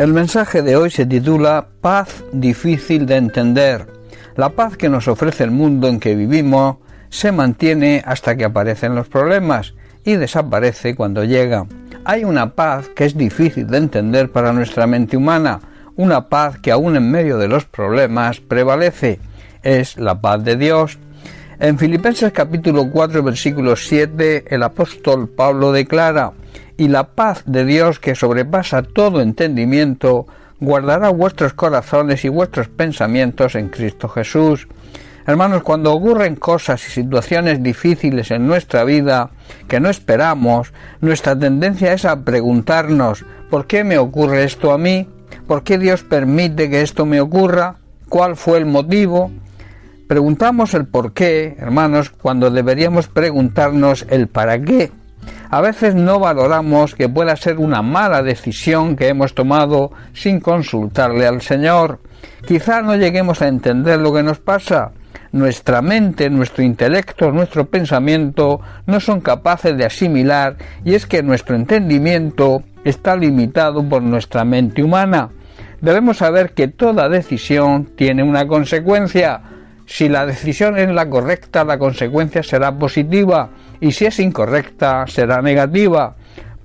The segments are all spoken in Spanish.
El mensaje de hoy se titula Paz difícil de entender. La paz que nos ofrece el mundo en que vivimos se mantiene hasta que aparecen los problemas y desaparece cuando llega. Hay una paz que es difícil de entender para nuestra mente humana, una paz que aún en medio de los problemas prevalece. Es la paz de Dios. En Filipenses capítulo 4 versículo 7 el apóstol Pablo declara y la paz de Dios que sobrepasa todo entendimiento, guardará vuestros corazones y vuestros pensamientos en Cristo Jesús. Hermanos, cuando ocurren cosas y situaciones difíciles en nuestra vida que no esperamos, nuestra tendencia es a preguntarnos ¿por qué me ocurre esto a mí? ¿Por qué Dios permite que esto me ocurra? ¿Cuál fue el motivo? Preguntamos el por qué, hermanos, cuando deberíamos preguntarnos el para qué. A veces no valoramos que pueda ser una mala decisión que hemos tomado sin consultarle al Señor. Quizá no lleguemos a entender lo que nos pasa. Nuestra mente, nuestro intelecto, nuestro pensamiento no son capaces de asimilar y es que nuestro entendimiento está limitado por nuestra mente humana. Debemos saber que toda decisión tiene una consecuencia. Si la decisión es la correcta, la consecuencia será positiva y si es incorrecta será negativa.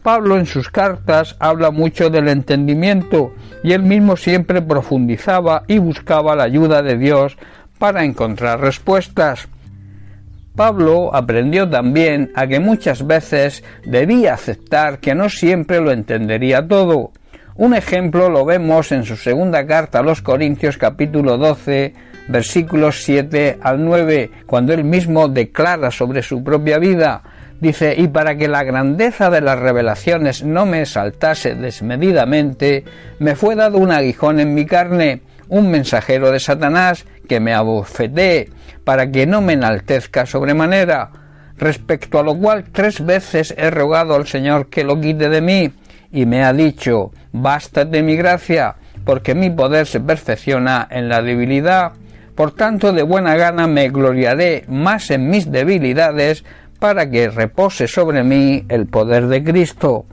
Pablo en sus cartas habla mucho del entendimiento y él mismo siempre profundizaba y buscaba la ayuda de Dios para encontrar respuestas. Pablo aprendió también a que muchas veces debía aceptar que no siempre lo entendería todo. Un ejemplo lo vemos en su segunda carta a los Corintios capítulo 12 versículos 7 al 9, cuando él mismo declara sobre su propia vida, dice, y para que la grandeza de las revelaciones no me exaltase desmedidamente, me fue dado un aguijón en mi carne, un mensajero de Satanás que me abofetee, para que no me enaltezca sobremanera, respecto a lo cual tres veces he rogado al Señor que lo quite de mí, y me ha dicho, bástate mi gracia, porque mi poder se perfecciona en la debilidad. Por tanto, de buena gana me gloriaré más en mis debilidades, para que repose sobre mí el poder de Cristo.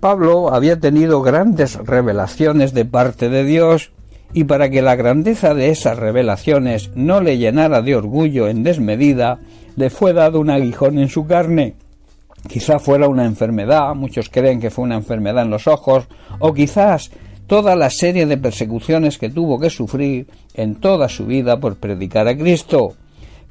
Pablo había tenido grandes revelaciones de parte de Dios, y para que la grandeza de esas revelaciones no le llenara de orgullo en desmedida, le fue dado un aguijón en su carne. Quizá fuera una enfermedad, muchos creen que fue una enfermedad en los ojos, o quizás toda la serie de persecuciones que tuvo que sufrir en toda su vida por predicar a Cristo.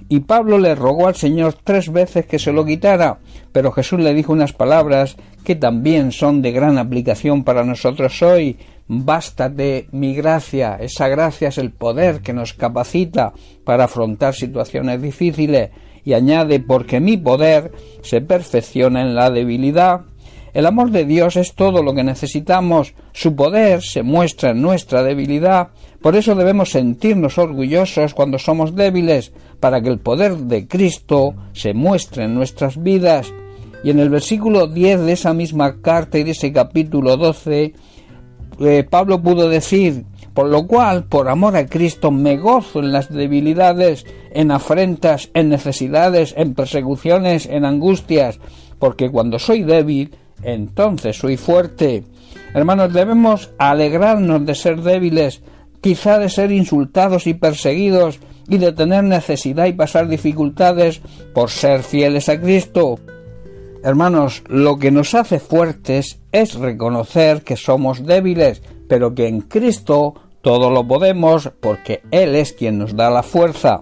Y Pablo le rogó al Señor tres veces que se lo quitara, pero Jesús le dijo unas palabras que también son de gran aplicación para nosotros hoy. Bástate mi gracia. Esa gracia es el poder que nos capacita para afrontar situaciones difíciles. Y añade, porque mi poder se perfecciona en la debilidad. El amor de Dios es todo lo que necesitamos. Su poder se muestra en nuestra debilidad. Por eso debemos sentirnos orgullosos cuando somos débiles, para que el poder de Cristo se muestre en nuestras vidas. Y en el versículo 10 de esa misma carta y de ese capítulo 12, eh, Pablo pudo decir, por lo cual, por amor a Cristo, me gozo en las debilidades, en afrentas, en necesidades, en persecuciones, en angustias, porque cuando soy débil, entonces soy fuerte. Hermanos, debemos alegrarnos de ser débiles, quizá de ser insultados y perseguidos, y de tener necesidad y pasar dificultades por ser fieles a Cristo. Hermanos, lo que nos hace fuertes es reconocer que somos débiles, pero que en Cristo todo lo podemos porque Él es quien nos da la fuerza.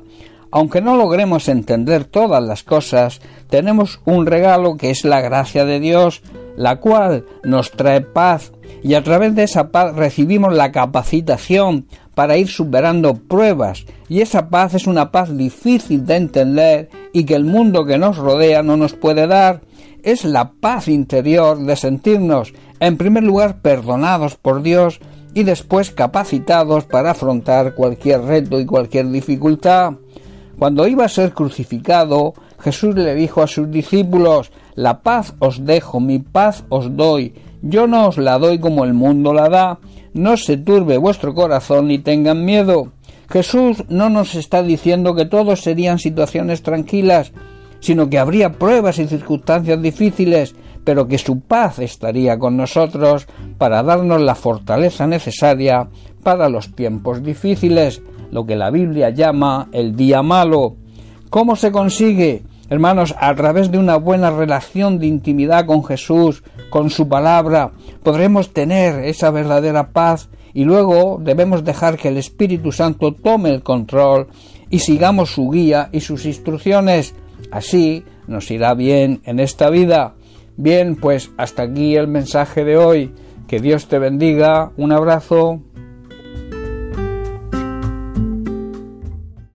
Aunque no logremos entender todas las cosas, tenemos un regalo que es la gracia de Dios, la cual nos trae paz y a través de esa paz recibimos la capacitación para ir superando pruebas y esa paz es una paz difícil de entender y que el mundo que nos rodea no nos puede dar. Es la paz interior de sentirnos, en primer lugar, perdonados por Dios y después capacitados para afrontar cualquier reto y cualquier dificultad. Cuando iba a ser crucificado, Jesús le dijo a sus discípulos, La paz os dejo, mi paz os doy, yo no os la doy como el mundo la da, no se turbe vuestro corazón ni tengan miedo. Jesús no nos está diciendo que todos serían situaciones tranquilas, sino que habría pruebas y circunstancias difíciles, pero que su paz estaría con nosotros para darnos la fortaleza necesaria para los tiempos difíciles, lo que la Biblia llama el día malo. ¿Cómo se consigue? Hermanos, a través de una buena relación de intimidad con Jesús, con su palabra, podremos tener esa verdadera paz y luego debemos dejar que el Espíritu Santo tome el control y sigamos su guía y sus instrucciones. Así nos irá bien en esta vida. Bien, pues hasta aquí el mensaje de hoy. Que Dios te bendiga. Un abrazo.